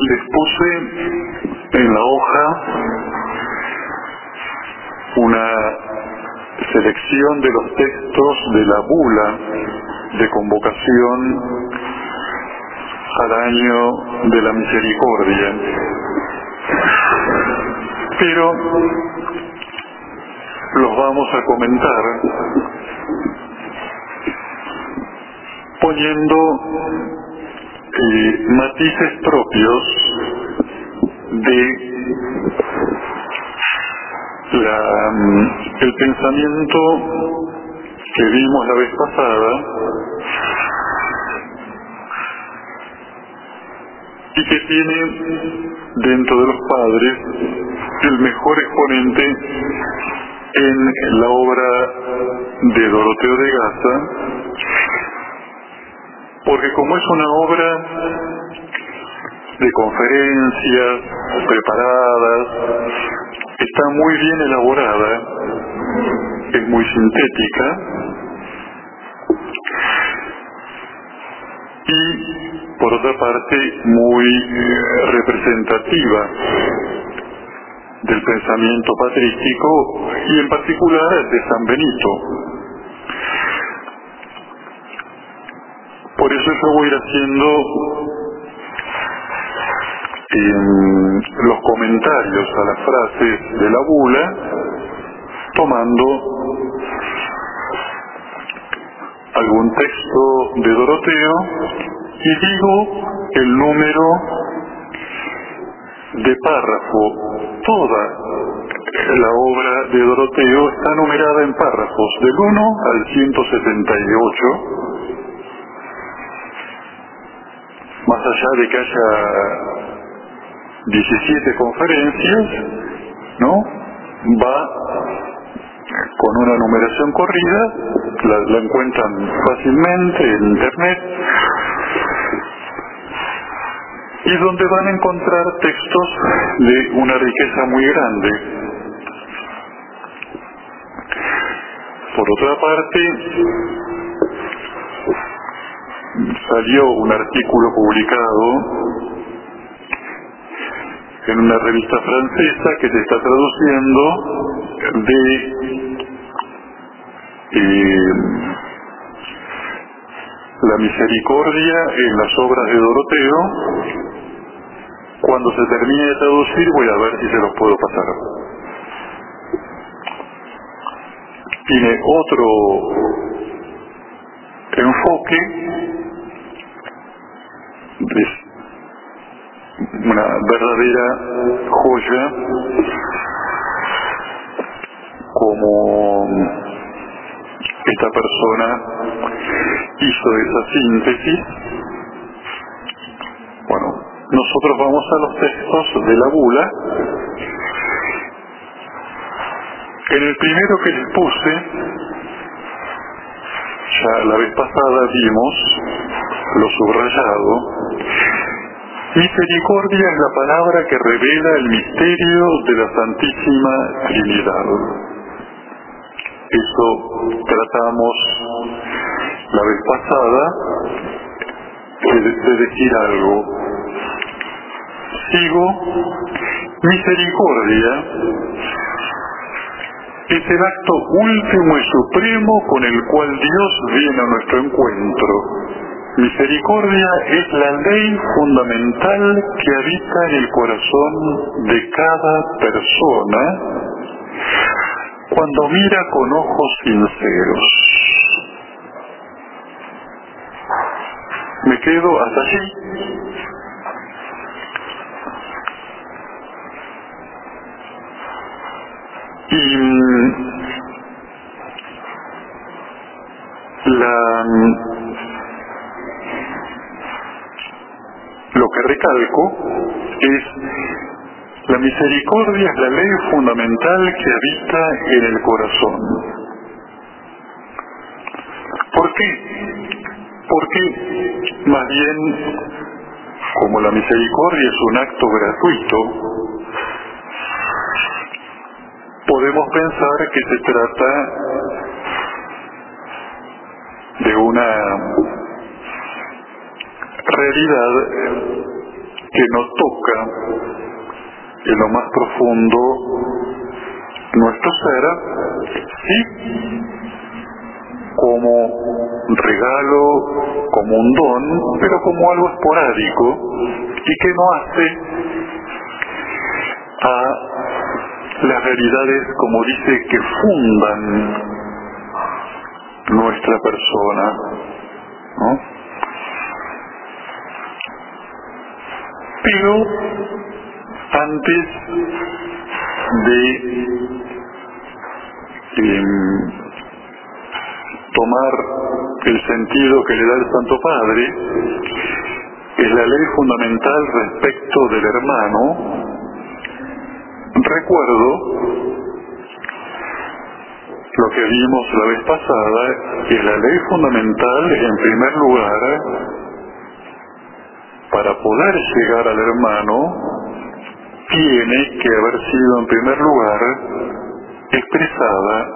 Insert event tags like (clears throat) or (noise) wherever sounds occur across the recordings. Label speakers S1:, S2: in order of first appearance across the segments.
S1: Les puse en la hoja una selección de los textos de la bula de convocación al año de la misericordia. Pero los vamos a comentar poniendo matices propios de mm, el pensamiento que vimos la vez pasada y que tiene dentro de los padres el mejor exponente en la obra de Doroteo de Gaza, porque como es una obra de conferencias preparadas, está muy bien elaborada, es muy sintética y por otra parte muy representativa del pensamiento patrístico y en particular de San Benito. Por eso yo voy a ir haciendo los comentarios a las frases de la bula, tomando algún texto de Doroteo y digo el número de párrafo. Toda la obra de Doroteo está numerada en párrafos del 1 al 178, más allá de que haya 17 conferencias, ¿no? Va con una numeración corrida, la, encuentran fácilmente en internet, y donde van a encontrar textos de una riqueza muy grande. Por otra parte, salió un artículo publicado en una revista francesa que se está traduciendo de eh, la misericordia en las obras de Doroteo. Cuando se termine de traducir voy a ver si se los puedo pasar. Tiene otro enfoque una verdadera joya como esta persona hizo esa síntesis. Bueno, nosotros vamos a los textos de la bula. En el primero que les puse, ya la vez pasada vimos lo subrayado, Misericordia es la palabra que revela el misterio de la Santísima Trinidad. Eso tratamos la vez pasada de, decir algo. Sigo, misericordia es el acto último y supremo con el cual Dios viene a nuestro encuentro Misericordia es la ley fundamental que habita en el corazón de cada persona cuando mira con ojos sinceros. Me quedo hasta allí. Y Es la misericordia es la ley fundamental que habita en el corazón. ¿Por qué? Porque más bien, como la misericordia es un acto gratuito, podemos pensar que se trata de una realidad que no toca en lo más profundo nuestro ser, sí como regalo, como un don, pero como algo esporádico y que no hace a las realidades, como dice, que fundan nuestra persona. ¿no? Antes de em, tomar el sentido que le da el Santo Padre, es la ley fundamental respecto del hermano, recuerdo lo que vimos la vez pasada, es la ley fundamental, en primer lugar, para poder llegar al hermano, tiene que haber sido en primer lugar expresada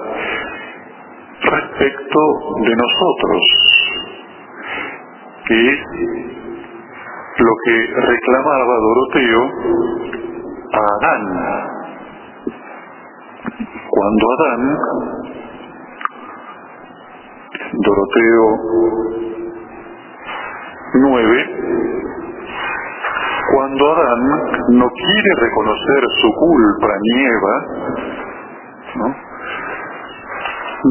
S1: respecto de nosotros, que es lo que reclamaba Doroteo a Adán. Cuando Adán, Doroteo 9, cuando Adán no quiere reconocer su culpa ni Eva, ¿no?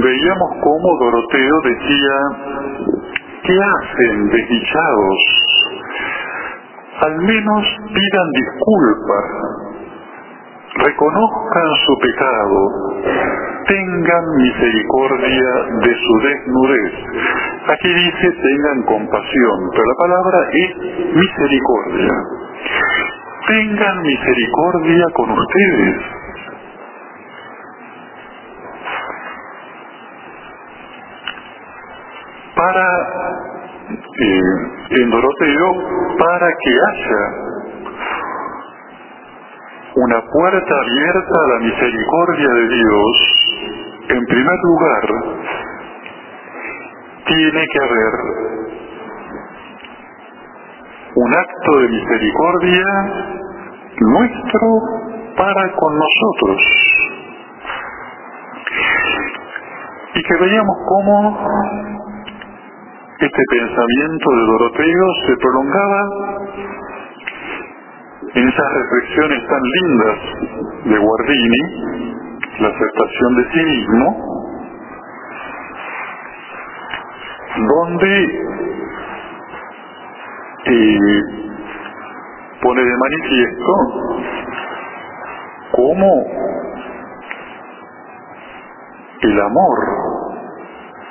S1: veíamos cómo Doroteo decía, ¿qué hacen desdichados? Al menos pidan disculpas, reconozcan su pecado, tengan misericordia de su desnudez. Aquí dice tengan compasión, pero la palabra es misericordia. Tengan misericordia con ustedes. Para eh, en Doroteo para que haya una puerta abierta a la misericordia de Dios, en primer lugar, tiene que haber un acto de misericordia nuestro para con nosotros. Y que veamos cómo este pensamiento de Doroteo se prolongaba en esas reflexiones tan lindas de Guardini, la aceptación de sí mismo, donde eh, pone de manifiesto cómo el amor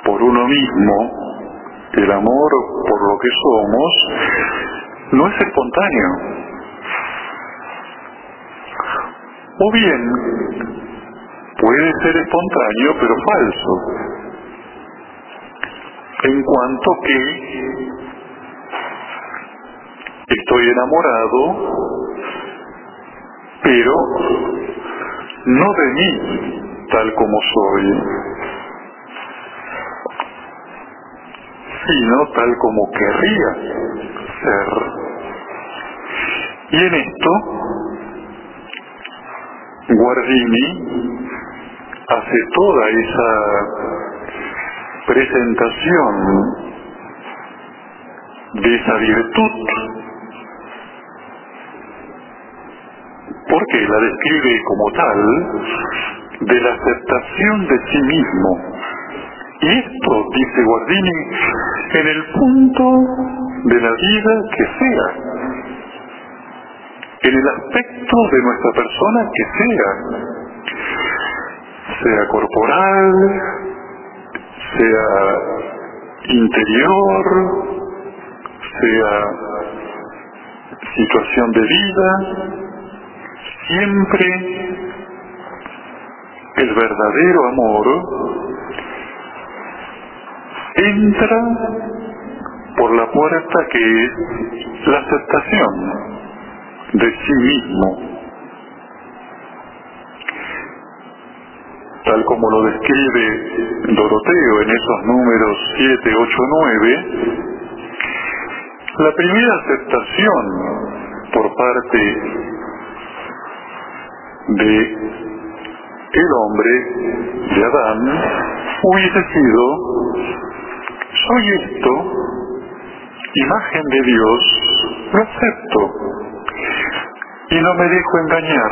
S1: por uno mismo el amor por lo que somos no es espontáneo. O bien puede ser espontáneo pero falso. En cuanto que estoy enamorado, pero no de mí tal como soy, sino tal como querría ser. Y en esto, Guardini hace toda esa presentación de esa virtud, la describe como tal de la aceptación de sí mismo. Y esto, dice Guardini, en el punto de la vida que sea, en el aspecto de nuestra persona que sea, sea corporal, sea interior, sea situación de vida, siempre. El verdadero amor entra por la puerta que es la aceptación de sí mismo, tal como lo describe Doroteo en esos números 7, 8, 9, la primera aceptación por parte de el hombre, de Adán, hubiese sido, soy esto, imagen de Dios, lo acepto y no me dejo engañar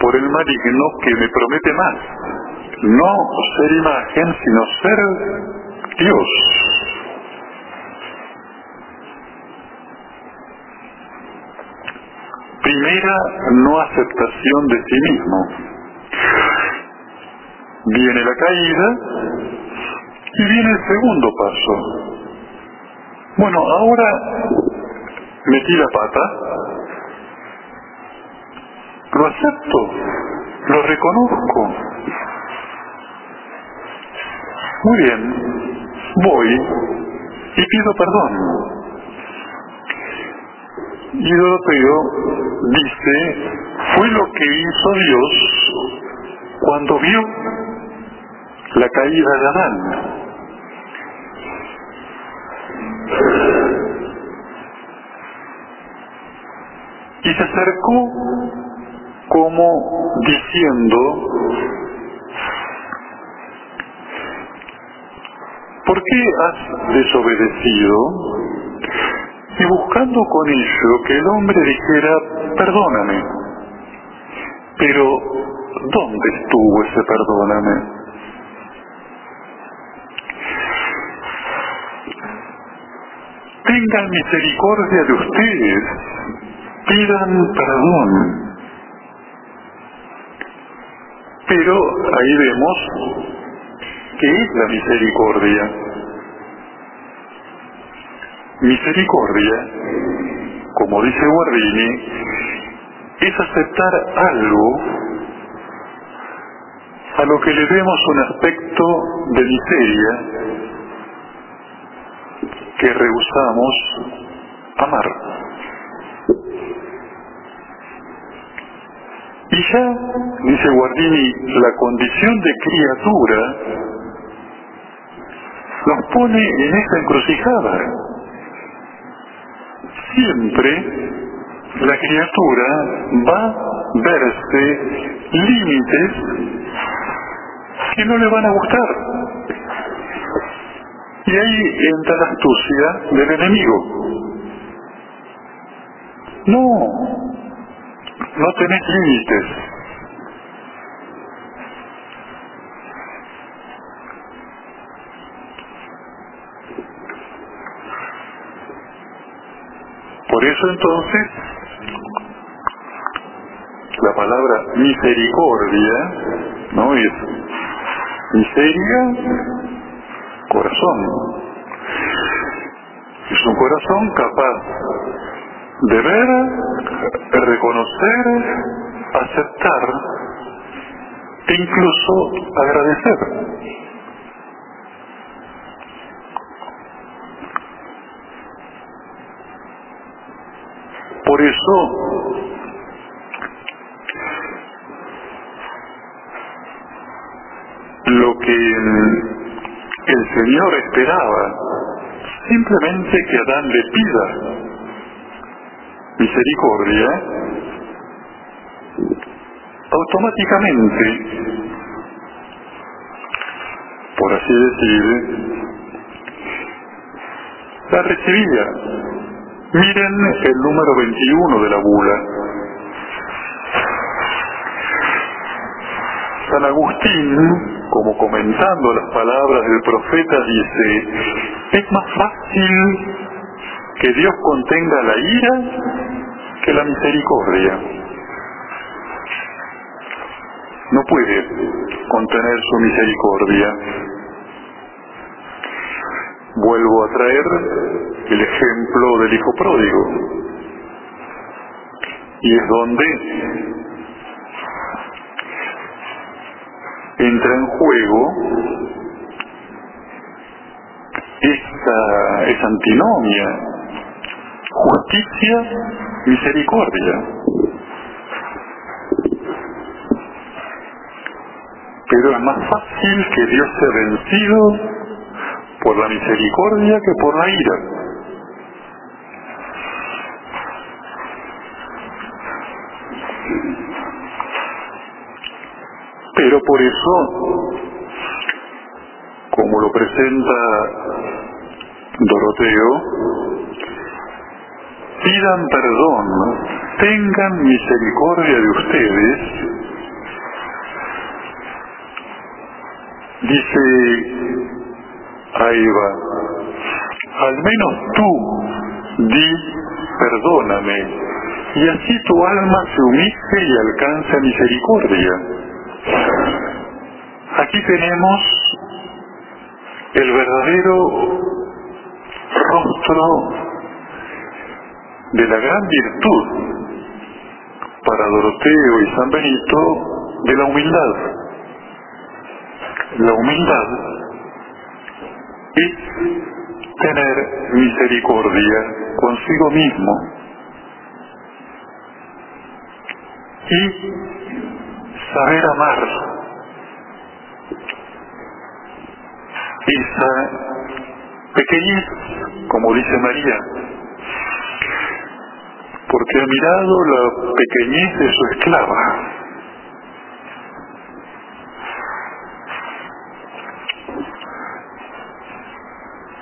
S1: por el maligno que me promete más, no ser imagen, sino ser Dios. Primera no aceptación de sí mismo. Viene la caída y viene el segundo paso. Bueno, ahora metí la pata, lo acepto, lo reconozco. Muy bien, voy y pido perdón. Y Doroteo dice, fue lo que hizo Dios cuando vio la caída de Adán. Y se acercó como diciendo, ¿por qué has desobedecido? Buscando con ello que el hombre dijera, perdóname. Pero, ¿dónde estuvo ese perdóname? tengan misericordia de ustedes, pidan perdón. Pero ahí vemos que es la misericordia. Misericordia, como dice Guardini, es aceptar algo a lo que le demos un aspecto de miseria que rehusamos amar. Y ya, dice Guardini, la condición de criatura nos pone en esta encrucijada. Siempre la criatura va a verse límites que no le van a gustar. Y ahí entra la astucia del enemigo. No, no tenés límites. Eso entonces la palabra misericordia, ¿no? Es miseria corazón. Es un corazón capaz de ver, reconocer, aceptar e incluso agradecer. Eso lo que el Señor esperaba simplemente que Adán le pida misericordia, automáticamente, por así decir, la recibía. Miren el número 21 de la bula. San Agustín como comentando las palabras del profeta, dice, es más fácil que Dios contenga la ira que la misericordia. No puede contener su misericordia. Vuelvo a traer el ejemplo del hijo pródigo. Y es donde entra en juego esta, esa antinomia, justicia, misericordia. Pero es más fácil que Dios sea vencido por la misericordia que por la ira. Por eso, como lo presenta Doroteo, pidan perdón, tengan misericordia de ustedes, dice a Eva, al menos tú di perdóname, y así tu alma se humille y alcanza misericordia. Aquí tenemos el verdadero rostro de la gran virtud para Doroteo y San Benito de la humildad. La humildad es tener misericordia consigo mismo y saber amar esa pequeñez, como dice María, porque ha mirado la pequeñez de su esclava.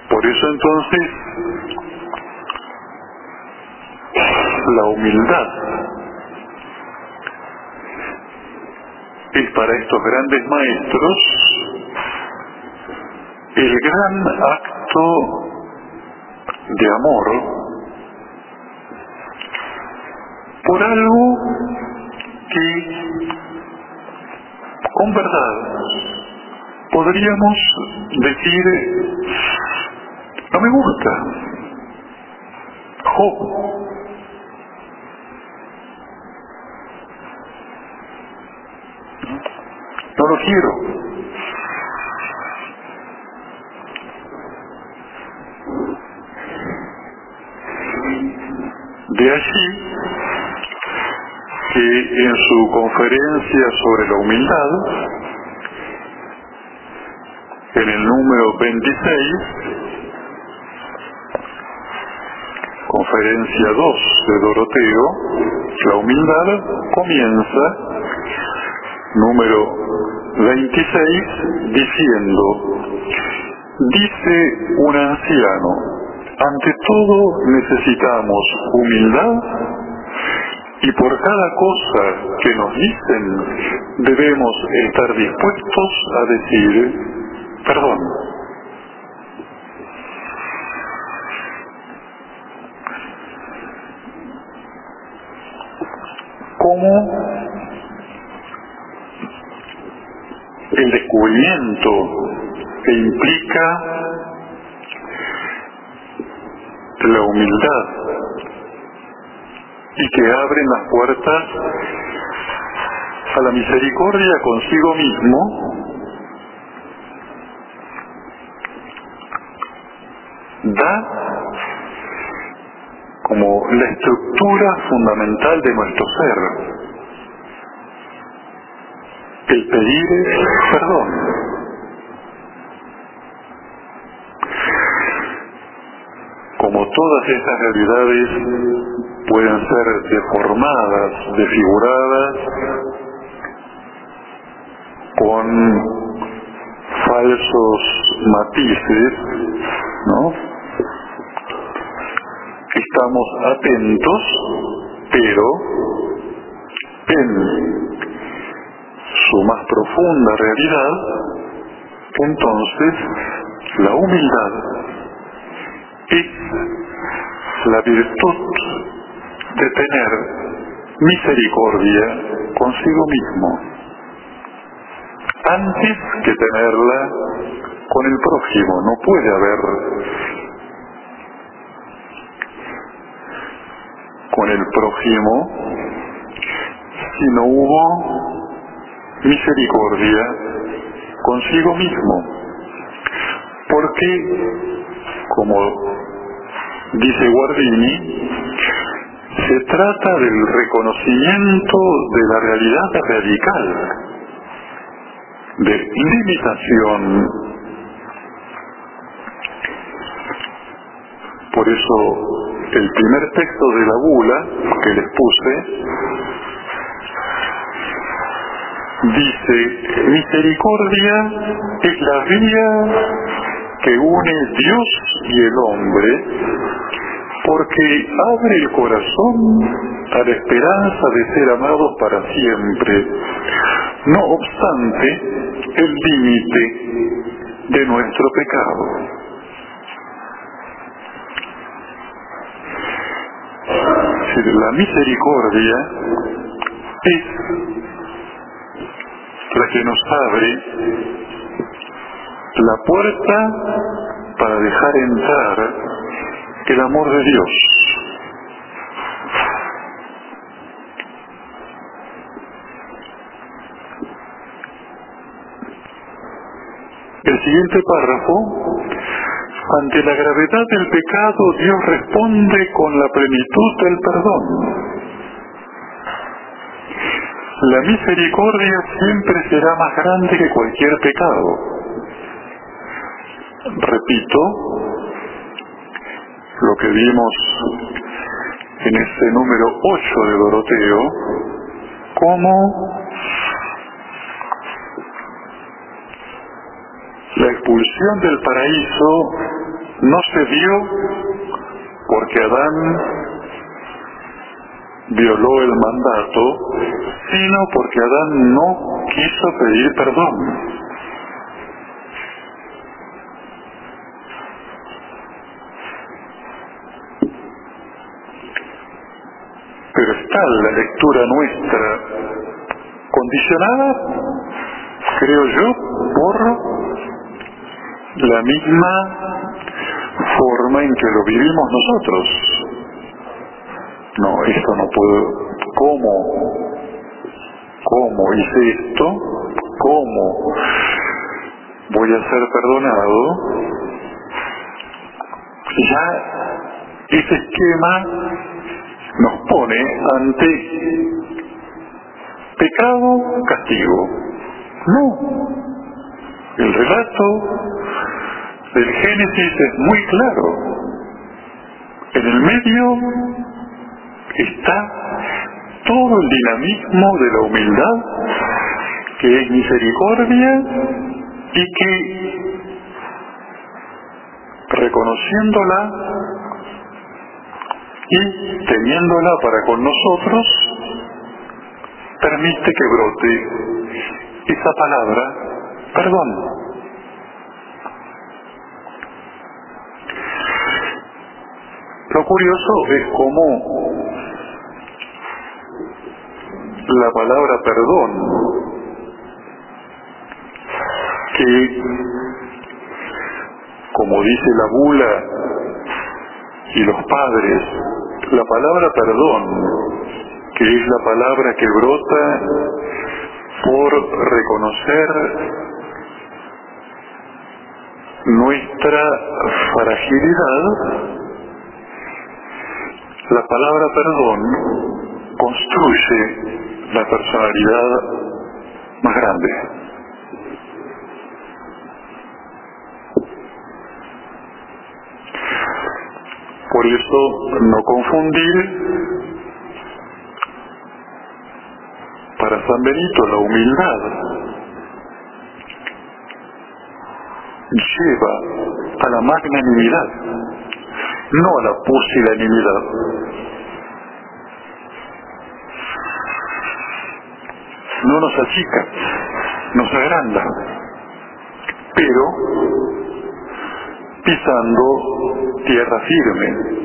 S1: Por eso entonces la humildad es para estos grandes maestros el gran acto de amor por algo que con verdad podríamos decir no me gusta. No lo quiero de allí que en su conferencia sobre la humildad, en el número 26, conferencia 2 de Doroteo, la humildad comienza, número 26, diciendo, dice un anciano, ante todo necesitamos humildad y por cada cosa que nos dicen debemos estar dispuestos a decir perdón. ¿Cómo el descubrimiento que implica la humildad y que abren las puertas a la misericordia consigo mismo, da como la estructura fundamental de nuestro ser. El pedir perdón. Como todas estas realidades pueden ser deformadas, desfiguradas, con falsos matices, ¿no? Estamos atentos, pero en su más profunda realidad, entonces la humildad es la virtud de tener misericordia consigo mismo antes que tenerla con el prójimo. No puede haber con el prójimo si no hubo misericordia consigo mismo. Porque, como dice Guardini, se trata del reconocimiento de la realidad radical, de limitación. Por eso el primer texto de la bula que les puse dice, misericordia es la vía que une Dios y el hombre, porque abre el corazón a la esperanza de ser amados para siempre. No obstante, el límite de nuestro pecado. La misericordia es la que nos abre la puerta para dejar entrar el amor de Dios. El siguiente párrafo, ante la gravedad del pecado, Dios responde con la plenitud del perdón. La misericordia siempre será más grande que cualquier pecado. Repito lo que vimos en este número 8 de Doroteo, como la expulsión del paraíso no se dio porque Adán violó el mandato, sino porque Adán no quiso pedir perdón. Pero está la lectura nuestra condicionada, creo yo, por la misma forma en que lo vivimos nosotros no, esto no puedo, ¿cómo? ¿Cómo hice esto? ¿Cómo voy a ser perdonado? Ya ese esquema nos pone ante pecado, castigo. No. El relato del Génesis es muy claro. En el medio está todo el dinamismo de la humildad, que es misericordia y que reconociéndola y teniéndola para con nosotros, permite que brote esa palabra, perdón. Lo curioso es cómo la palabra perdón, que como dice la bula y los padres, la palabra perdón, que es la palabra que brota por reconocer nuestra fragilidad, la palabra perdón construye la personalidad más grande. Por eso no confundir para San Benito la humildad lleva a la magnanimidad, no a la pusilanimidad. no nos achica, nos agranda, pero pisando tierra firme.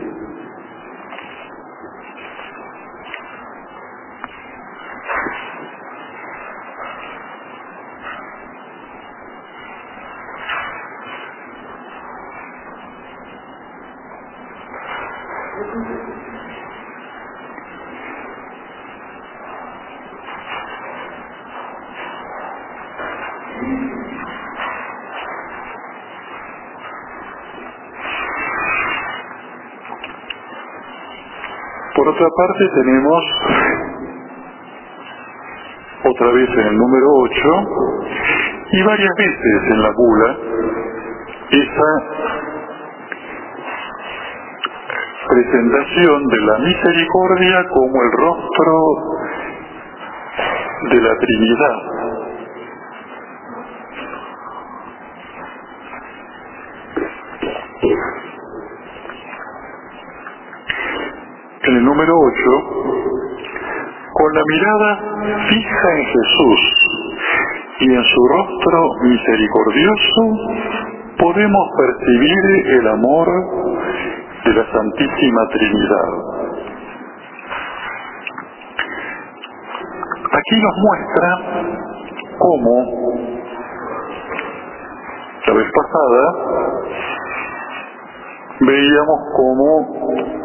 S1: Parte tenemos otra vez en el número 8 y varias veces en la bula esa presentación de la misericordia como el rostro de la Trinidad con la mirada fija en Jesús y en su rostro misericordioso podemos percibir el amor de la Santísima Trinidad. Aquí nos muestra cómo la vez pasada veíamos cómo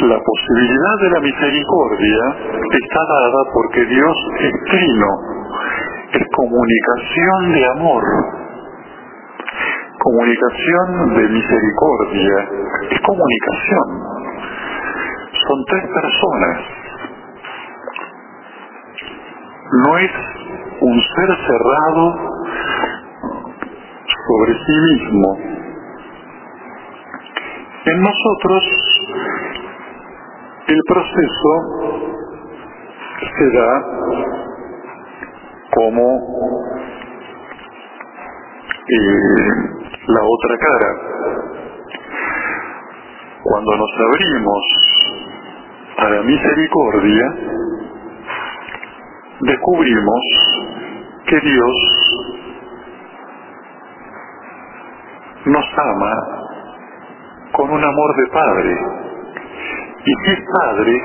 S1: la posibilidad de la misericordia está dada porque Dios es trino, es comunicación de amor, comunicación de misericordia, es comunicación. Son tres personas. No es un ser cerrado sobre sí mismo. En nosotros el proceso se da como eh, la otra cara. Cuando nos abrimos a la misericordia, descubrimos que Dios nos ama con un amor de Padre y es padre,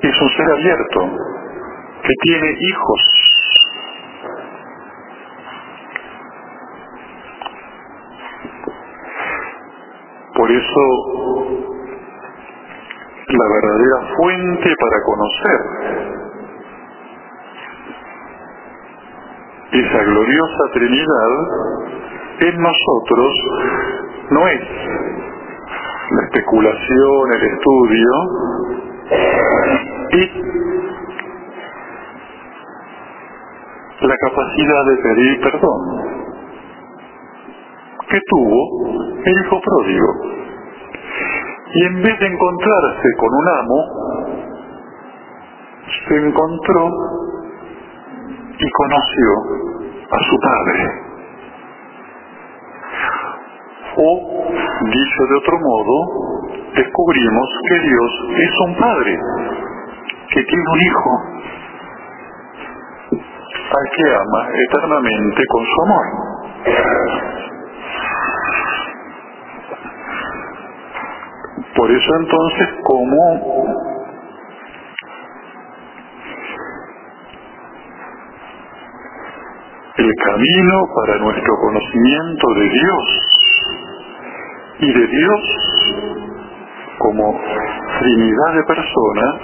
S1: es un ser abierto, que tiene hijos. Por eso, la verdadera fuente para conocer esa gloriosa Trinidad en nosotros no es la especulación, el estudio y la capacidad de pedir perdón que tuvo el hijo pródigo. Y en vez de encontrarse con un amo, se encontró y conoció a su padre. O, dicho de otro modo, descubrimos que Dios es un Padre, que tiene un Hijo, al que ama eternamente con su amor. Por eso entonces, como el camino para nuestro conocimiento de Dios y de Dios como Trinidad de personas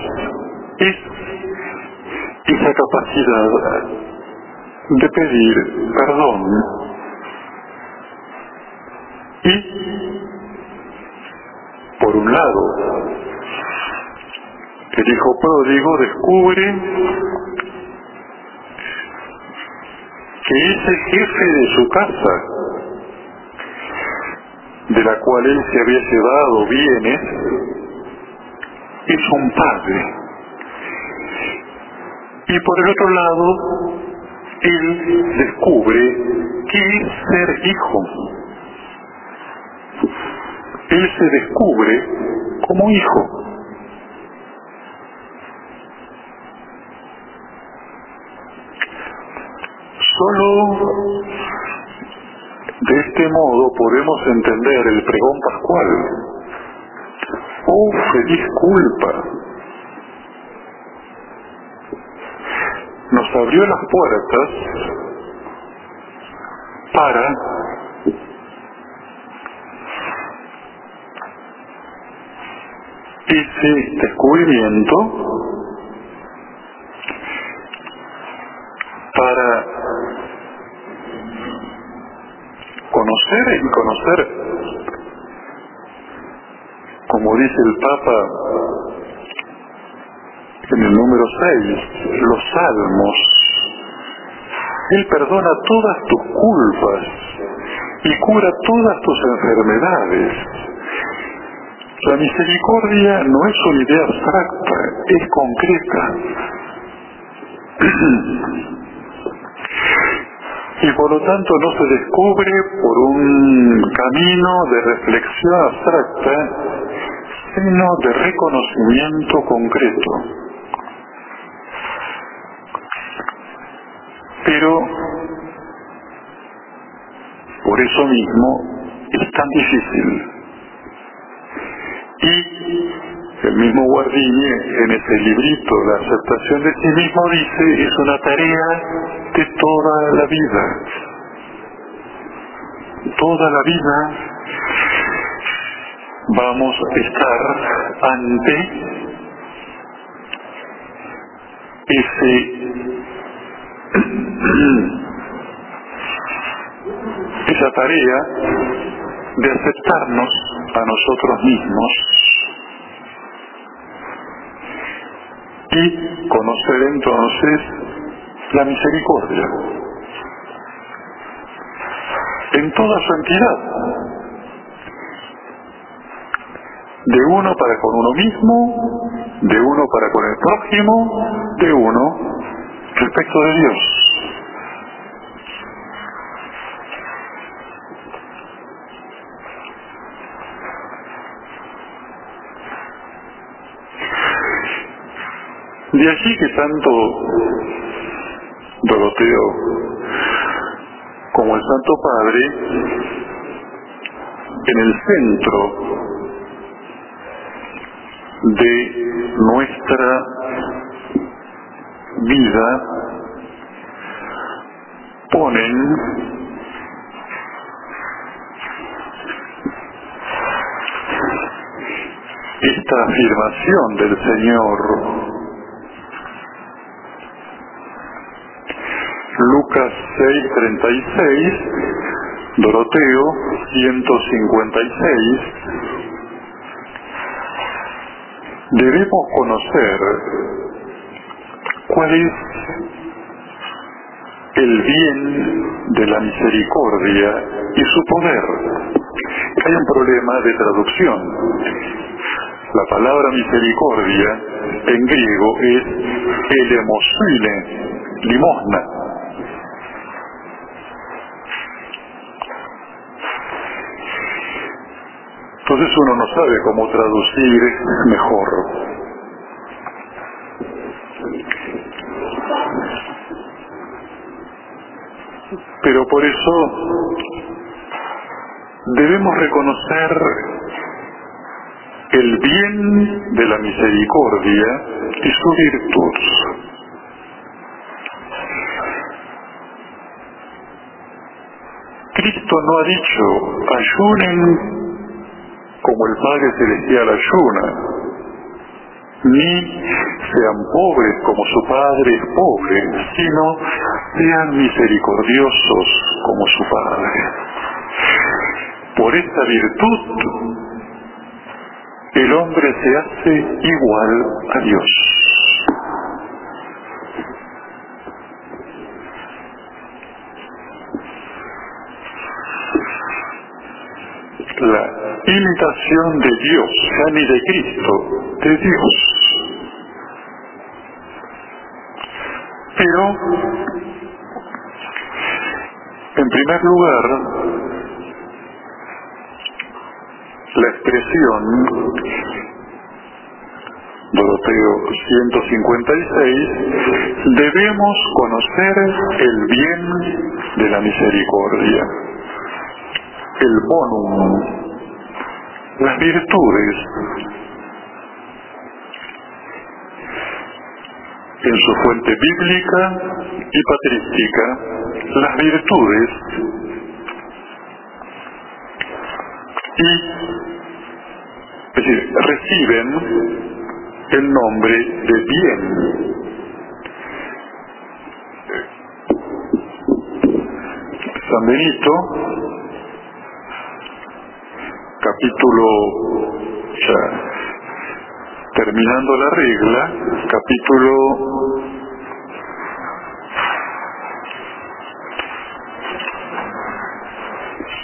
S1: es esa capacidad de pedir perdón y por un lado el hijo pródigo descubre que ese jefe de su casa de la cual él se había llevado bienes, es un padre. Y por el otro lado, él descubre que es ser hijo. Él se descubre como hijo. Solo de este modo podemos entender el pregón pascual. ¡Oh, feliz culpa! Nos abrió las puertas para ese descubrimiento como dice el Papa en el número 6, los salmos. Él perdona todas tus culpas y cura todas tus enfermedades. La misericordia no es una idea abstracta, es concreta. (clears throat) por lo tanto no se descubre por un camino de reflexión abstracta, seno de reconocimiento concreto. Pero por eso mismo es tan difícil. Y el mismo Guardini en ese librito, La aceptación de sí mismo, dice, es una tarea de toda la vida. Toda la vida vamos a estar ante ese (clears throat) esa tarea de aceptarnos a nosotros mismos y conocer entonces la misericordia en toda su entidad, de uno para con uno mismo, de uno para con el prójimo, de uno respecto de Dios. De allí que tanto Doroteo como el Santo Padre, en el centro de nuestra vida ponen esta afirmación del Señor Lucas 6:36, Doroteo 156, debemos conocer cuál es el bien de la misericordia y su poder. Hay un problema de traducción. La palabra misericordia en griego es elemosine, limosna. Entonces uno no sabe cómo traducir mejor. Pero por eso debemos reconocer el bien de la misericordia y su virtud. Cristo no ha dicho, ayunen como el Padre Celestial ayuna, ni sean pobres como su Padre es pobre, sino sean misericordiosos como su Padre. Por esta virtud, el hombre se hace igual a Dios. La imitación de Dios, ni de Cristo, de Dios. Pero, en primer lugar, la expresión Doroteo 156, debemos conocer el bien de la misericordia, el bonum las virtudes en su fuente bíblica y patrística, las virtudes y es decir, reciben el nombre de bien. San Benito capítulo, terminando la regla, capítulo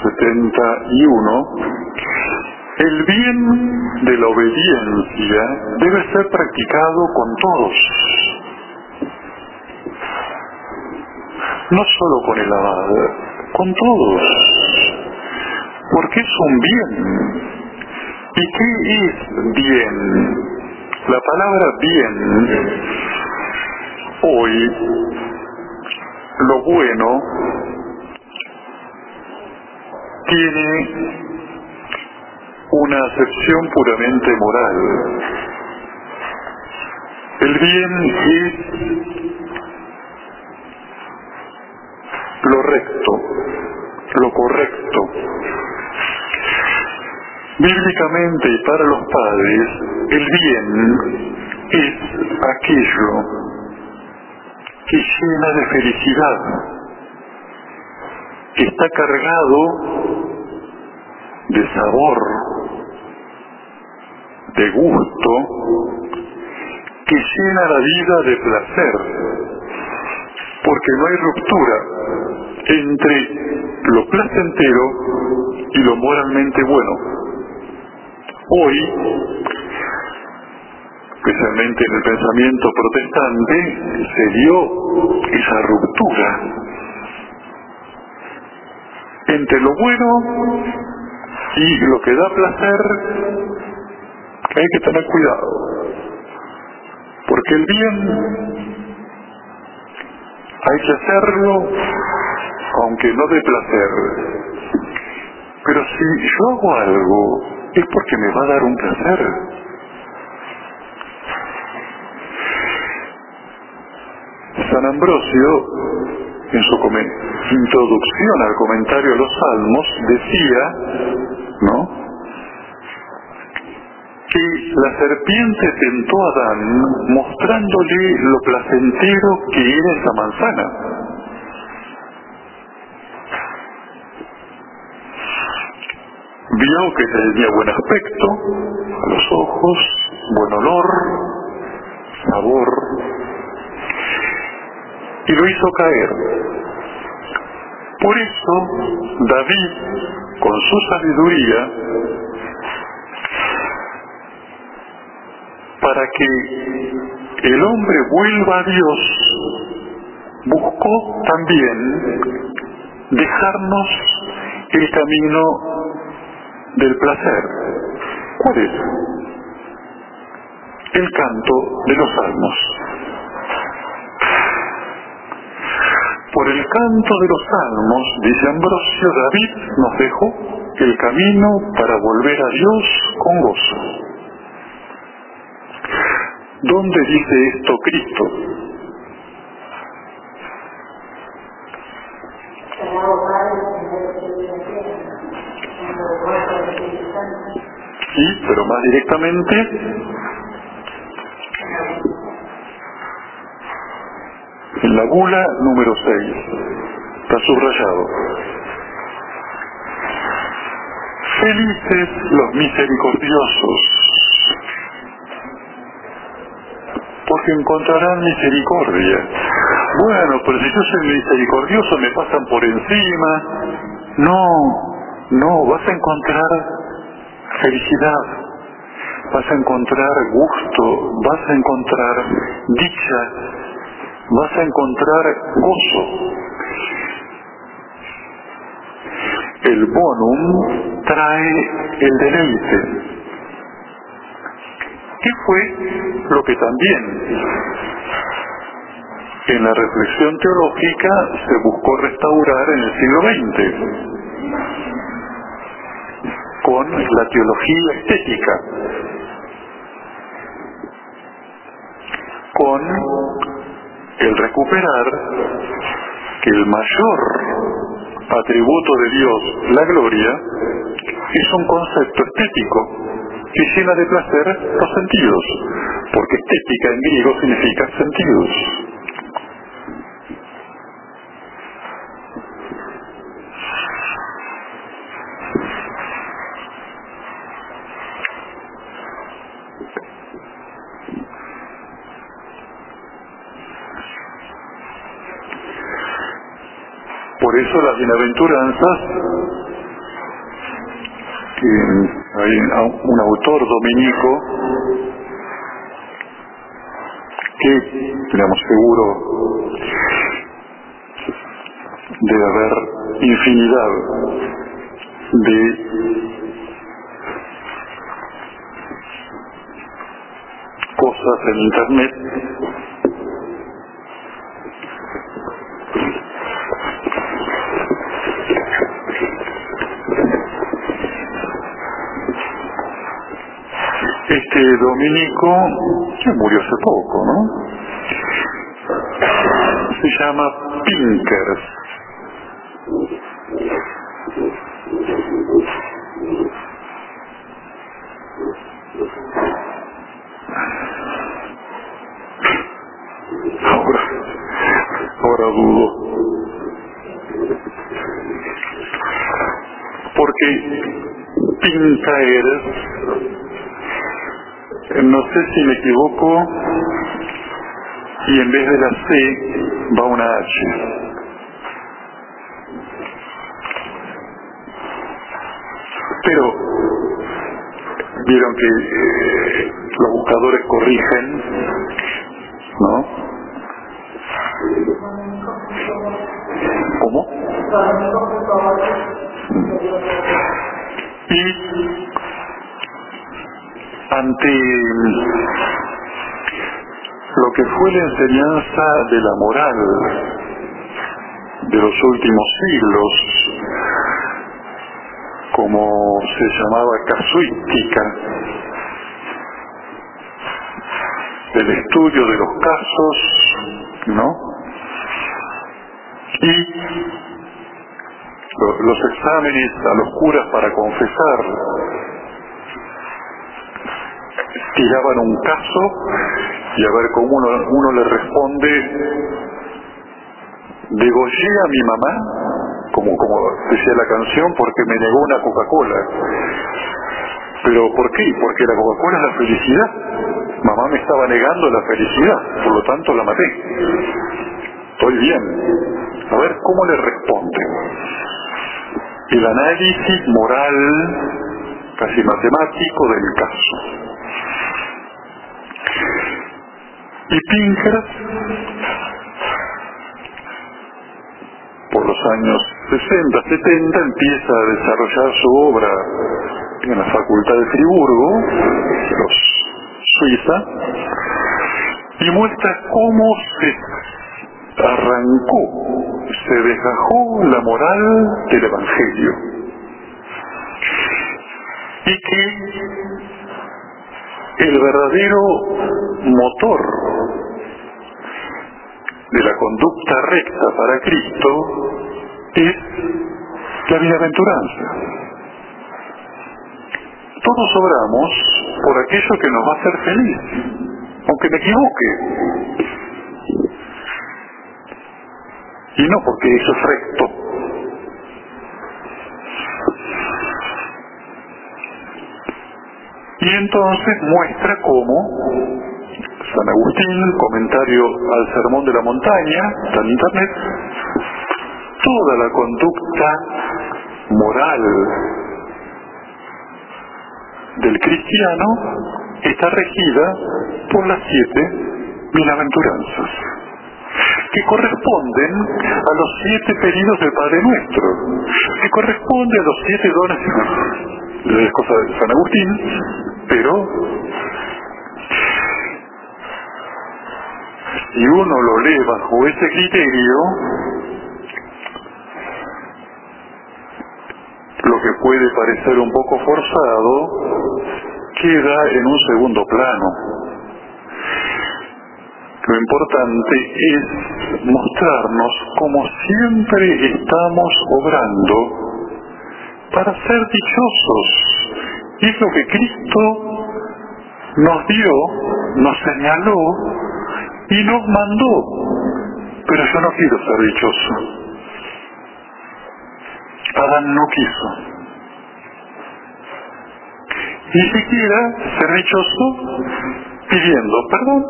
S1: setenta y uno, el bien de la obediencia debe ser practicado con todos, no solo con el abad, con todos porque es un bien ¿Y qué es bien? La palabra bien, hoy, lo bueno, tiene una acepción puramente moral. El bien es lo recto, lo correcto. Bíblicamente para los padres, el bien es aquello que llena de felicidad, que está cargado de sabor, de gusto, que llena la vida de placer, porque no hay ruptura entre lo placentero y lo moralmente bueno. Hoy, especialmente en el pensamiento protestante, se dio esa ruptura entre lo bueno y lo que da placer, hay que tener cuidado, porque el bien hay que hacerlo aunque no de placer. Pero si yo hago algo, es porque me va a dar un placer. San Ambrosio, en su introducción al comentario de los Salmos, decía, ¿no? que la serpiente tentó a Adán mostrándole lo placentero que era esa manzana. Vio que tenía buen aspecto, a los ojos, buen olor, sabor, y lo hizo caer. Por eso David, con su sabiduría, para que el hombre vuelva a Dios, buscó también dejarnos el camino del placer. ¿Cuál es? El canto de los salmos. Por el canto de los salmos, dice Ambrosio, David nos dejó el camino para volver a Dios con gozo. ¿Dónde dice esto Cristo? Sí, pero más directamente en la bula número 6 está subrayado. Felices los misericordiosos, porque encontrarán misericordia. Bueno, pero si yo soy misericordioso me pasan por encima. No, no, vas a encontrar felicidad, vas a encontrar gusto, vas a encontrar dicha, vas a encontrar gozo. El bonum trae el deleite. ¿Qué fue lo que también en la reflexión teológica se buscó restaurar en el siglo XX? Con la teología estética, con el recuperar que el mayor atributo de Dios, la gloria, es un concepto estético que llena de placer los sentidos, porque estética en griego significa sentidos. Por eso las bienaventuranzas, que hay un autor dominico, que tenemos seguro de haber infinidad de cosas en internet Este dominico, que murió hace poco, ¿no? Se llama Pinkers. ahora dudo. Porque Pincaer, no sé si me equivoco, y en vez de la C va una H. Pero vieron que eh, los buscadores corrigen, ¿no? ¿Cómo? Y ante lo que fue la enseñanza de la moral de los últimos siglos, como se llamaba casuística, el estudio de los casos, ¿no? y los exámenes a los curas para confesar tiraban un caso y a ver cómo uno, uno le responde degollé a mi mamá como, como decía la canción porque me negó una Coca-Cola pero ¿por qué? porque la Coca-Cola es la felicidad mamá me estaba negando la felicidad por lo tanto la maté estoy bien a ver cómo le responden. El análisis moral, casi matemático, del caso. Y Pinker, por los años 60, 70, empieza a desarrollar su obra en la Facultad de Friburgo, los Suiza, y muestra cómo se arrancó se desgajó la moral del Evangelio. Y que el verdadero motor de la conducta recta para Cristo es la bienaventuranza. Todos obramos por aquello que nos va a hacer feliz, aunque me equivoque, y no porque eso es recto. Y entonces muestra cómo San Agustín, comentario al Sermón de la Montaña, está en Internet, toda la conducta moral del cristiano está regida por las siete bienaventuranzas que corresponden a los siete pedidos del Padre Nuestro, que corresponde a los siete dones. De San Agustín, pero si uno lo lee bajo ese criterio, lo que puede parecer un poco forzado queda en un segundo plano. Lo importante es mostrarnos como siempre estamos obrando para ser dichosos. Y es lo que Cristo nos dio, nos señaló y nos mandó. Pero yo no quiero ser dichoso. Adán no quiso. Ni siquiera ser dichoso pidiendo perdón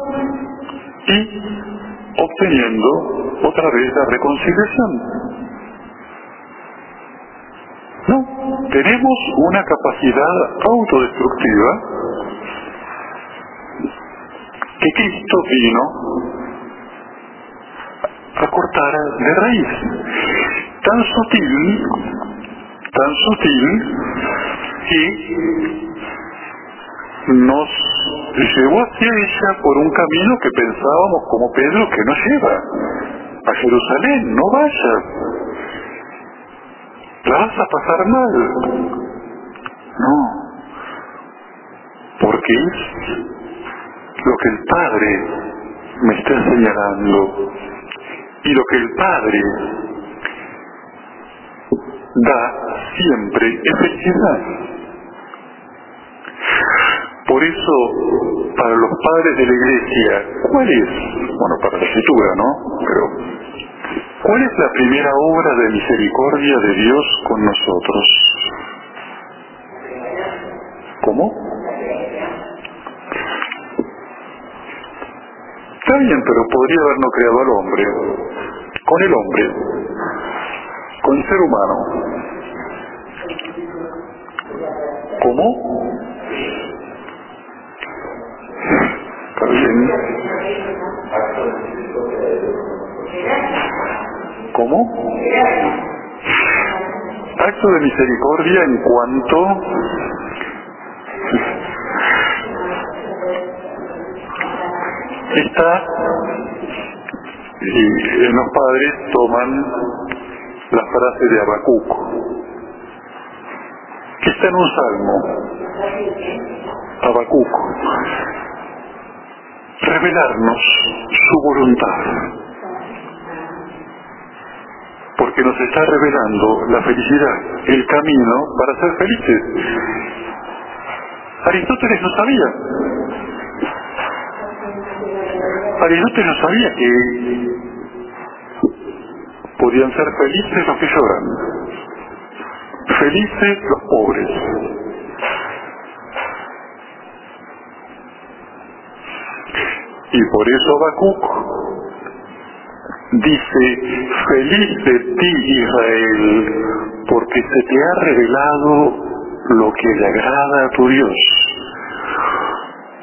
S1: y obteniendo otra vez la reconciliación. No, tenemos una capacidad autodestructiva que Cristo vino a cortar de raíz. Tan sutil, tan sutil que nos llevó hacia ella por un camino que pensábamos como Pedro que no lleva a Jerusalén, no vayas, la vas a pasar mal. No, porque es lo que el Padre me está señalando y lo que el Padre da siempre es felicidad. Por eso, para los padres de la iglesia, ¿cuál es? Bueno, para la escritura, ¿no? Pero, ¿cuál es la primera obra de misericordia de Dios con nosotros? ¿Cómo? Está bien, pero podría habernos creado al hombre, con el hombre, con el ser humano. ¿Cómo? ¿Cómo? Acto de misericordia en cuanto está y los padres toman la frase de Habacuc que está en un salmo Habacuc revelarnos su voluntad. Porque nos está revelando la felicidad, el camino para ser felices. Aristóteles no sabía. Aristóteles no sabía que podían ser felices los que lloran, felices los pobres, Y por eso Habacuc dice, feliz de ti Israel, porque se te ha revelado lo que le agrada a tu Dios.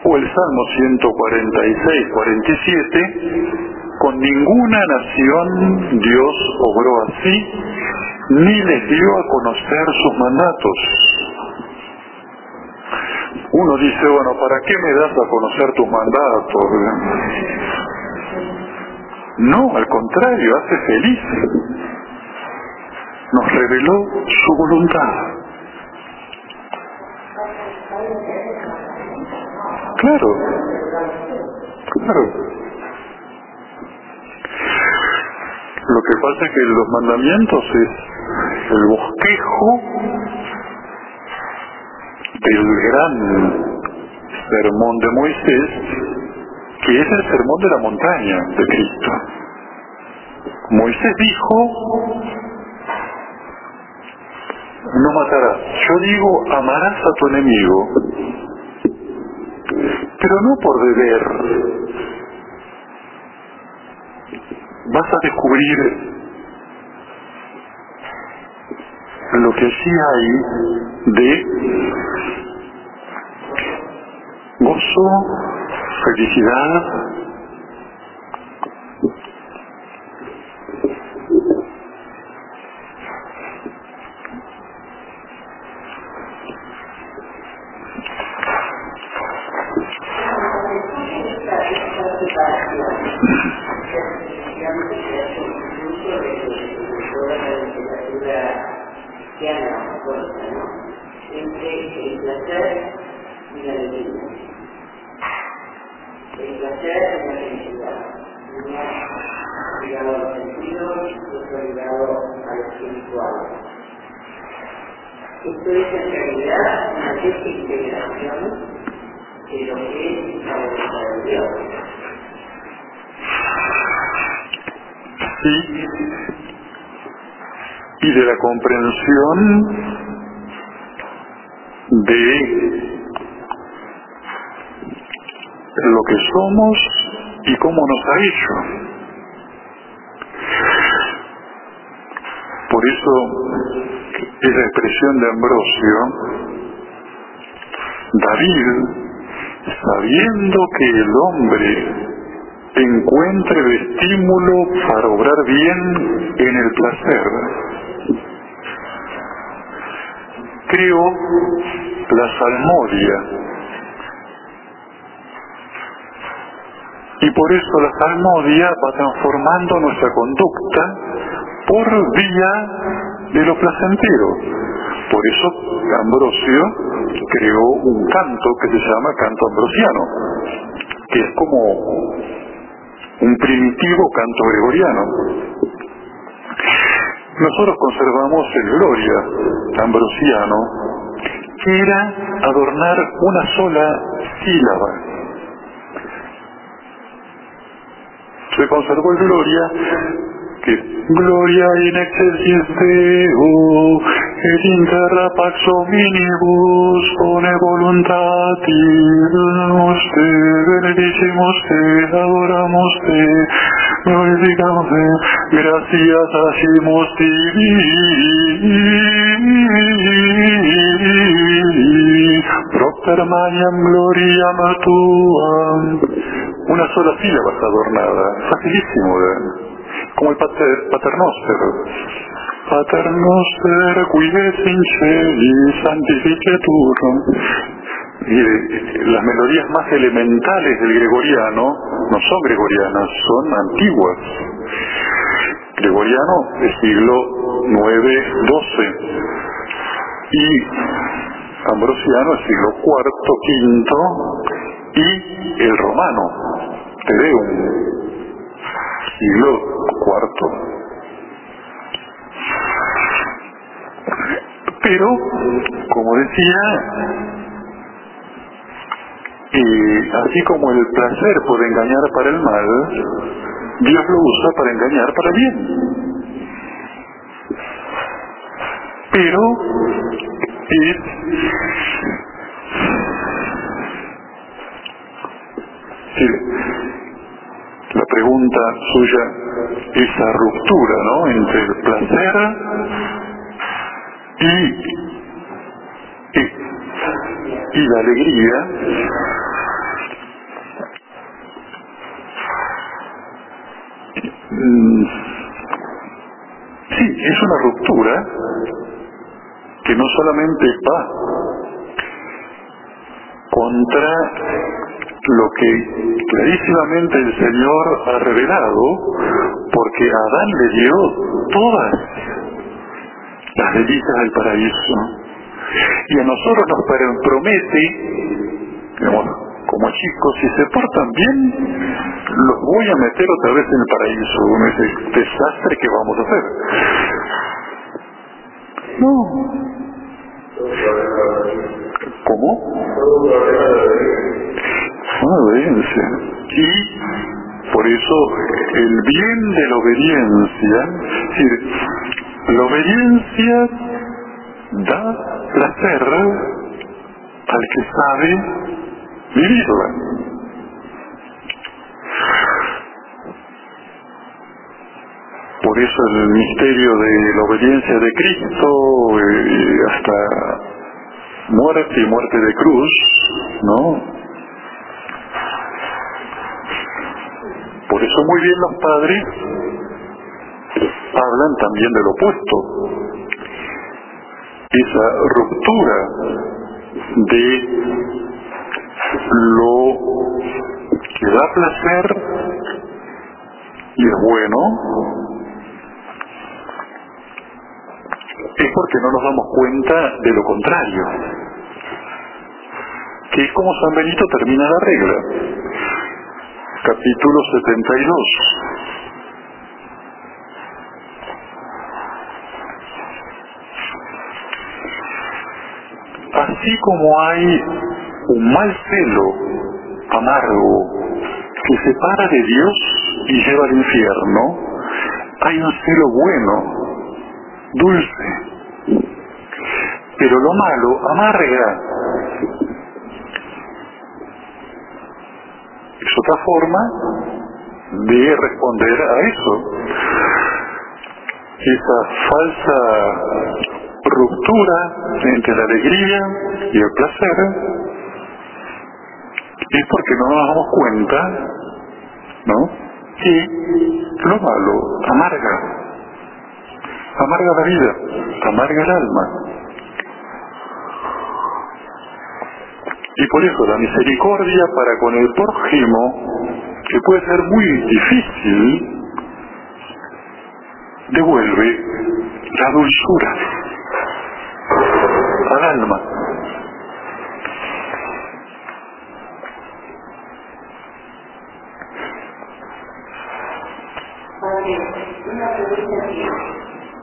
S1: O el Salmo 146, 47, con ninguna nación Dios obró así, ni les dio a conocer sus mandatos. Uno dice, bueno, ¿para qué me das a conocer tus mandatos? No, al contrario, hace feliz. Nos reveló su voluntad. Claro, claro. Lo que pasa es que los mandamientos es el bosquejo del gran sermón de Moisés, que es el sermón de la montaña de Cristo. Moisés dijo, no matarás. Yo digo, amarás a tu enemigo, pero no por deber. Vas a descubrir lo que sí hay de gozo, felicidad, hecho. Por eso es la expresión de Ambrosio, David, sabiendo que el hombre encuentre estímulo para obrar bien en el placer, creó la salmodia Y por eso la salmodia va transformando nuestra conducta por vía de lo placentero. Por eso Ambrosio creó un canto que se llama canto ambrosiano, que es como un primitivo canto gregoriano. Nosotros conservamos el Gloria ambrosiano, que era adornar una sola sílaba se conservó el Gloria, que Gloria in excelsis Deo, et inter pax hominibus pone voluntatis te, benedicimus te, adoramos te, glorificamos te, gracias hacemos tibi, propter maniam gloriam tuam, una sola sílaba está adornada, facilísimo, como el pater, paternoster. Paternoster cuide sinceri santificetur. Y las melodías más elementales del gregoriano no son gregorianas, son antiguas. Gregoriano del siglo IX, XII. Y Ambrosiano del siglo IV, V y el romano, Tedeum, siglo IV. Pero, como decía, y así como el placer puede engañar para el mal, Dios lo usa para engañar para el bien. Pero es la pregunta suya, esa ruptura ¿no? entre el placer y, y, y la alegría. Mm, sí, es una ruptura que no solamente va contra lo que clarísimamente el Señor ha revelado, porque Adán le dio todas las delicias del paraíso. Y a nosotros nos promete, digamos, como chicos, si se portan bien, los voy a meter otra vez en el paraíso. Uno dice, desastre que vamos a hacer. No. ¿Cómo? Una obediencia. Y por eso el bien de la obediencia, es decir, la obediencia da placer al que sabe vivirla. Por eso el misterio de la obediencia de Cristo eh, hasta muerte y muerte de cruz, ¿no? Por eso muy bien los padres hablan también del opuesto. Esa ruptura de lo que da placer y es bueno, es porque no nos damos cuenta de lo contrario, que es como San Benito termina la regla. Capítulo 72. Así como hay un mal celo amargo que separa de Dios y lleva al infierno, hay un celo bueno, dulce, pero lo malo amarga. Forma de responder a eso. Esa falsa ruptura entre la alegría y el placer es porque no nos damos cuenta, ¿no? Que lo malo amarga, amarga la vida, amarga el alma. Y por eso la misericordia para con el prójimo que puede ser muy difícil, devuelve la dulzura al alma.
S2: una pregunta que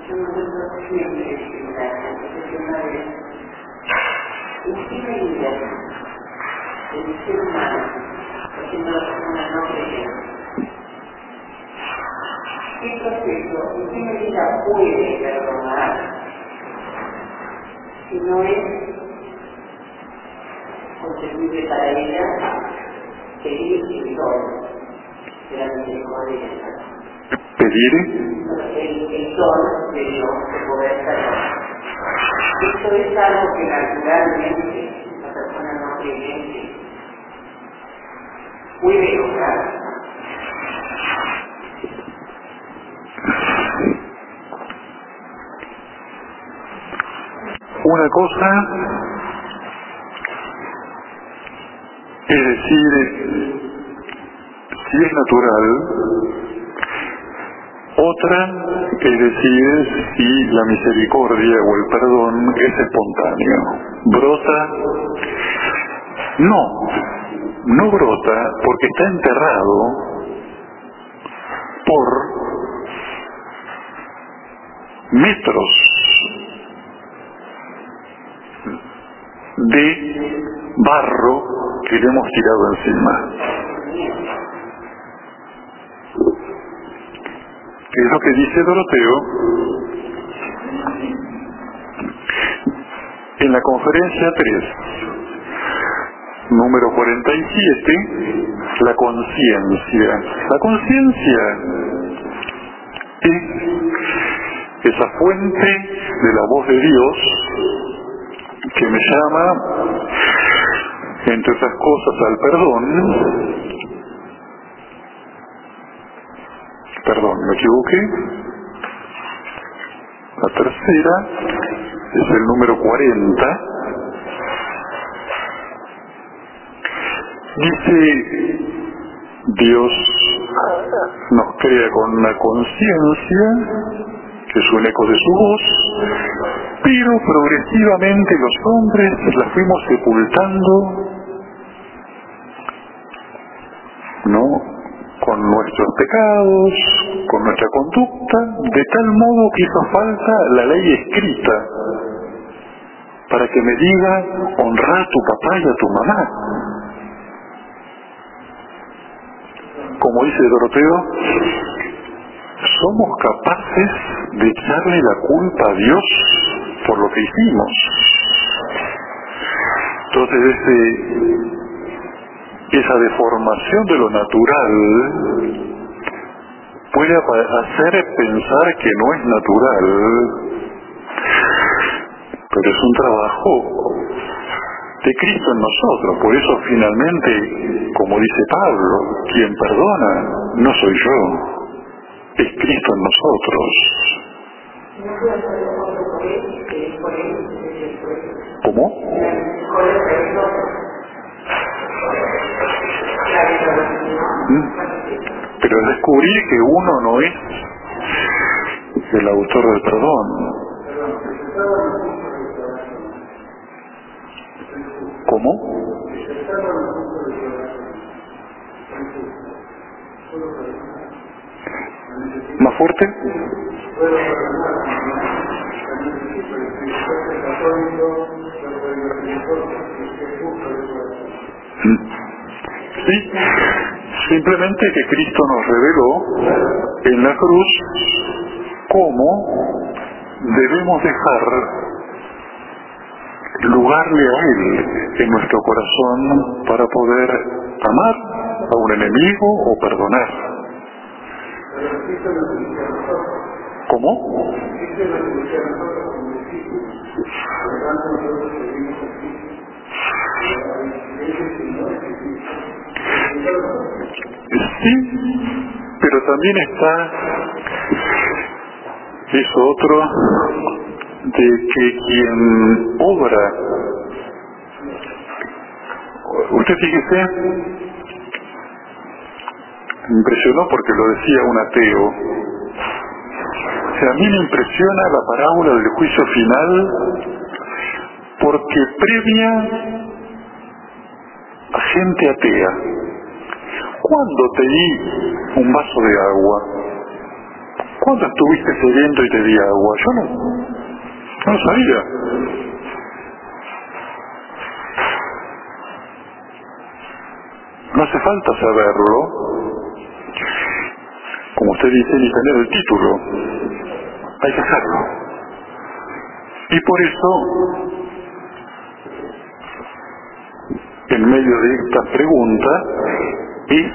S2: yo nosotros siempre en la profesional ¿en qué medida el ser humano, haciendo la persona no creyente, qué proceso, en qué medida puede perdonar si no es concebible para ella pedir el don de la misericordia
S1: pedir
S2: el, el don de Dios de poder perdonar. Esto es algo que naturalmente la persona no creyente puede lograr.
S1: una cosa es decir si es natural otra es decir si la misericordia o el perdón es espontáneo. Brota, no, no brota porque está enterrado por metros de barro que le hemos tirado encima. es lo que dice Doroteo en la conferencia 3, número 47, la conciencia. La conciencia es esa fuente de la voz de Dios que me llama, entre otras cosas, al perdón, perdón, me equivoqué. La tercera es el número 40. Dice, Dios nos crea con una conciencia, que es un eco de su voz, pero progresivamente los hombres la fuimos sepultando, ¿no? con nuestros pecados, con nuestra conducta, de tal modo que hizo falta la ley escrita para que me diga honrar a tu papá y a tu mamá. Como dice Doroteo, somos capaces de echarle la culpa a Dios por lo que hicimos. Entonces esa deformación de lo natural puede hacer pensar que no es natural, pero es un trabajo de Cristo en nosotros. Por eso finalmente, como dice Pablo, quien perdona no soy yo, es Cristo en nosotros. ¿Cómo? Pero descubrí que uno no es el autor del perdón. ¿Cómo? ¿Más fuerte? Sí, simplemente que Cristo nos reveló en la cruz cómo debemos dejar lugarle a Él en nuestro corazón para poder amar a un enemigo o perdonar. ¿Cómo? Sí, pero también está eso otro de que quien obra, usted fíjese Me impresionó porque lo decía un ateo. O a mí me impresiona la parábola del juicio final porque previa a gente atea. ¿Cuándo te di un vaso de agua? ¿Cuándo estuviste sediento y te di agua? Yo no, no sabía. No hace falta saberlo, como usted dice, ni tener el título. Hay que hacerlo. Y por eso en medio de esta pregunta es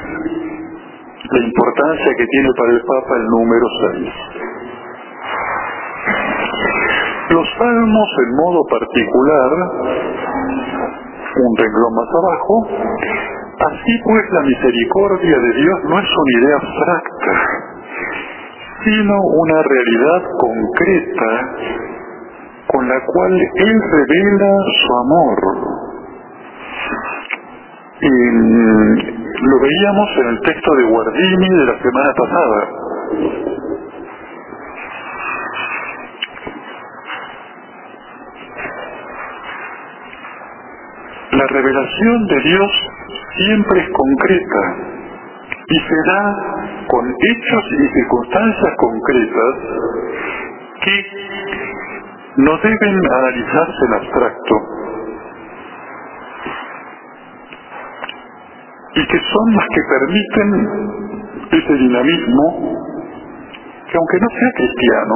S1: la importancia que tiene para el Papa el número 6. Los salmos en modo particular, un renglón más abajo, así pues la misericordia de Dios no es una idea abstracta, sino una realidad concreta con la cual Él revela su amor y lo veíamos en el texto de Guardini de la semana pasada. Revelación de Dios siempre es concreta y se da con hechos y circunstancias concretas que no deben analizarse en abstracto, y que son las que permiten ese dinamismo que aunque no sea cristiano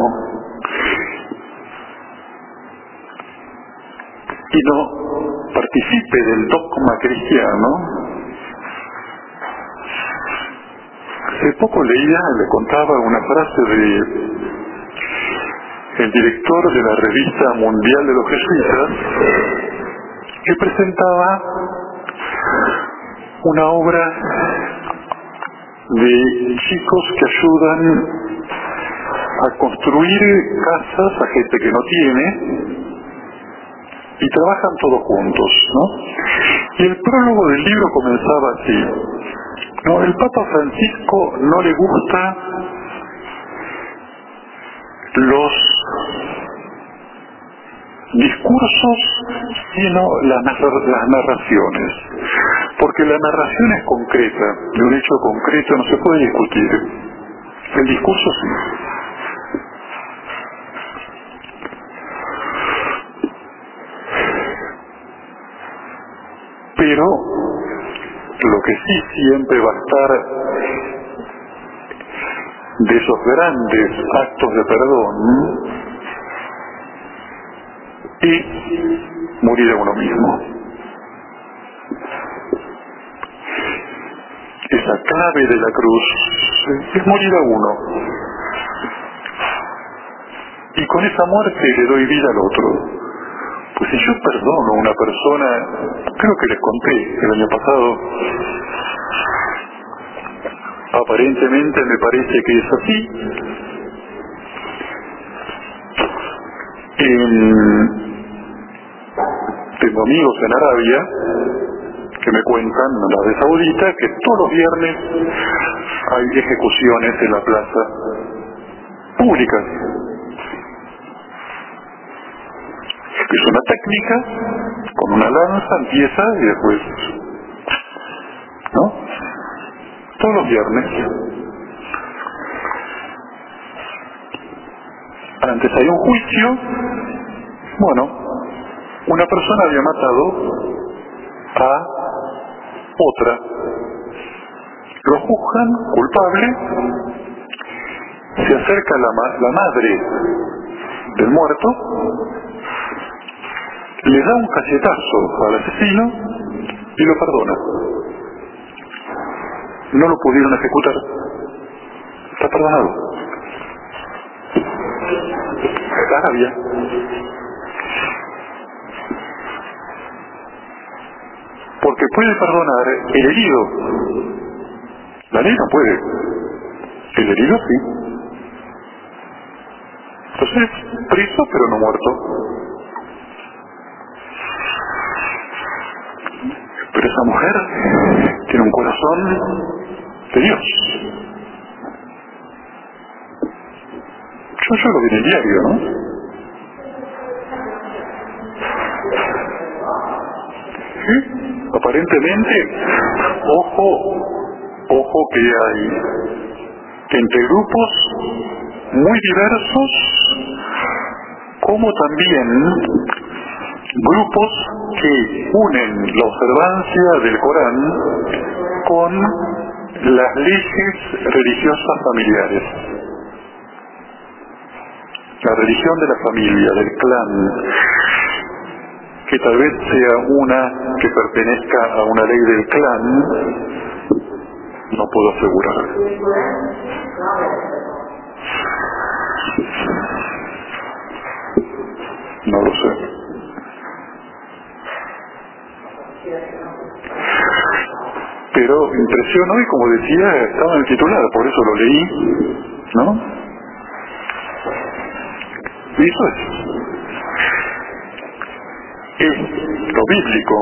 S1: y no participe del dogma cristiano, hace poco leía, le contaba una frase de el director de la revista mundial de los jesuitas que presentaba una obra de chicos que ayudan a construir casas a gente que no tiene y trabajan todos juntos, ¿no? Y el prólogo del libro comenzaba así. No, el Papa Francisco no le gusta los discursos, sino las, narraciones. Porque la narración es concreta, de un hecho concreto no se puede discutir. El discurso sí. Pero lo que sí siempre va a estar de esos grandes actos de perdón y morir a uno mismo. Esa clave de la cruz es morir a uno. Y con esa muerte le doy vida al otro. Pues si yo perdono a una persona, creo que les conté el año pasado, aparentemente me parece que es así, tengo amigos en Arabia que me cuentan, en Arabia Saudita, que todos los viernes hay ejecuciones en la plaza públicas. Es una técnica, con una lanza empieza y después, ¿no? Todos los viernes. Antes hay un juicio, bueno, una persona había matado a otra. Lo juzgan culpable, se acerca la, la madre del muerto, le da un cachetazo al asesino y lo perdona. No lo pudieron ejecutar. Está perdonado. Arabia. porque puede perdonar el herido. La ley no puede. El herido sí. Entonces, preso pero no muerto. Pero esa mujer tiene un corazón de Dios. Yo, yo lo vi en el diario, ¿no? ¿Sí? Aparentemente, ojo, ojo que hay entre grupos muy diversos, como también grupos que unen la observancia del Corán con las leyes religiosas familiares. La religión de la familia, del clan, que tal vez sea una que pertenezca a una ley del clan, no puedo asegurar. No lo sé. Pero impresionó y como decía, estaba en el titular, por eso lo leí, ¿no? Y eso es. Es lo bíblico.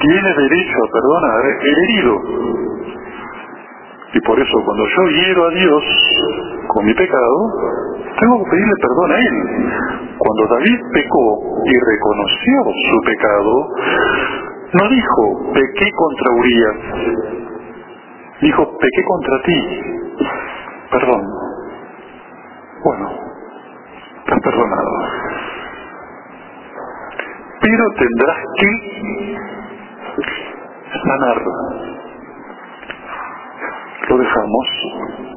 S1: Tiene derecho a perdonar el herido. Y por eso cuando yo hiero a Dios con mi pecado, tengo que pedirle perdón a Él. Cuando David pecó y reconoció su pecado, no dijo, pequé contra Urias. Dijo, pequé contra ti. Perdón. Bueno, estás perdonado. Pero tendrás que sanar. Lo dejamos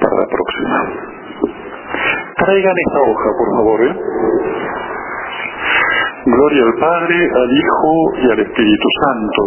S1: para la próxima. Traigan esta hoja, por favor, ¿eh? Gloria al Padre, al Hijo y al Espíritu Santo.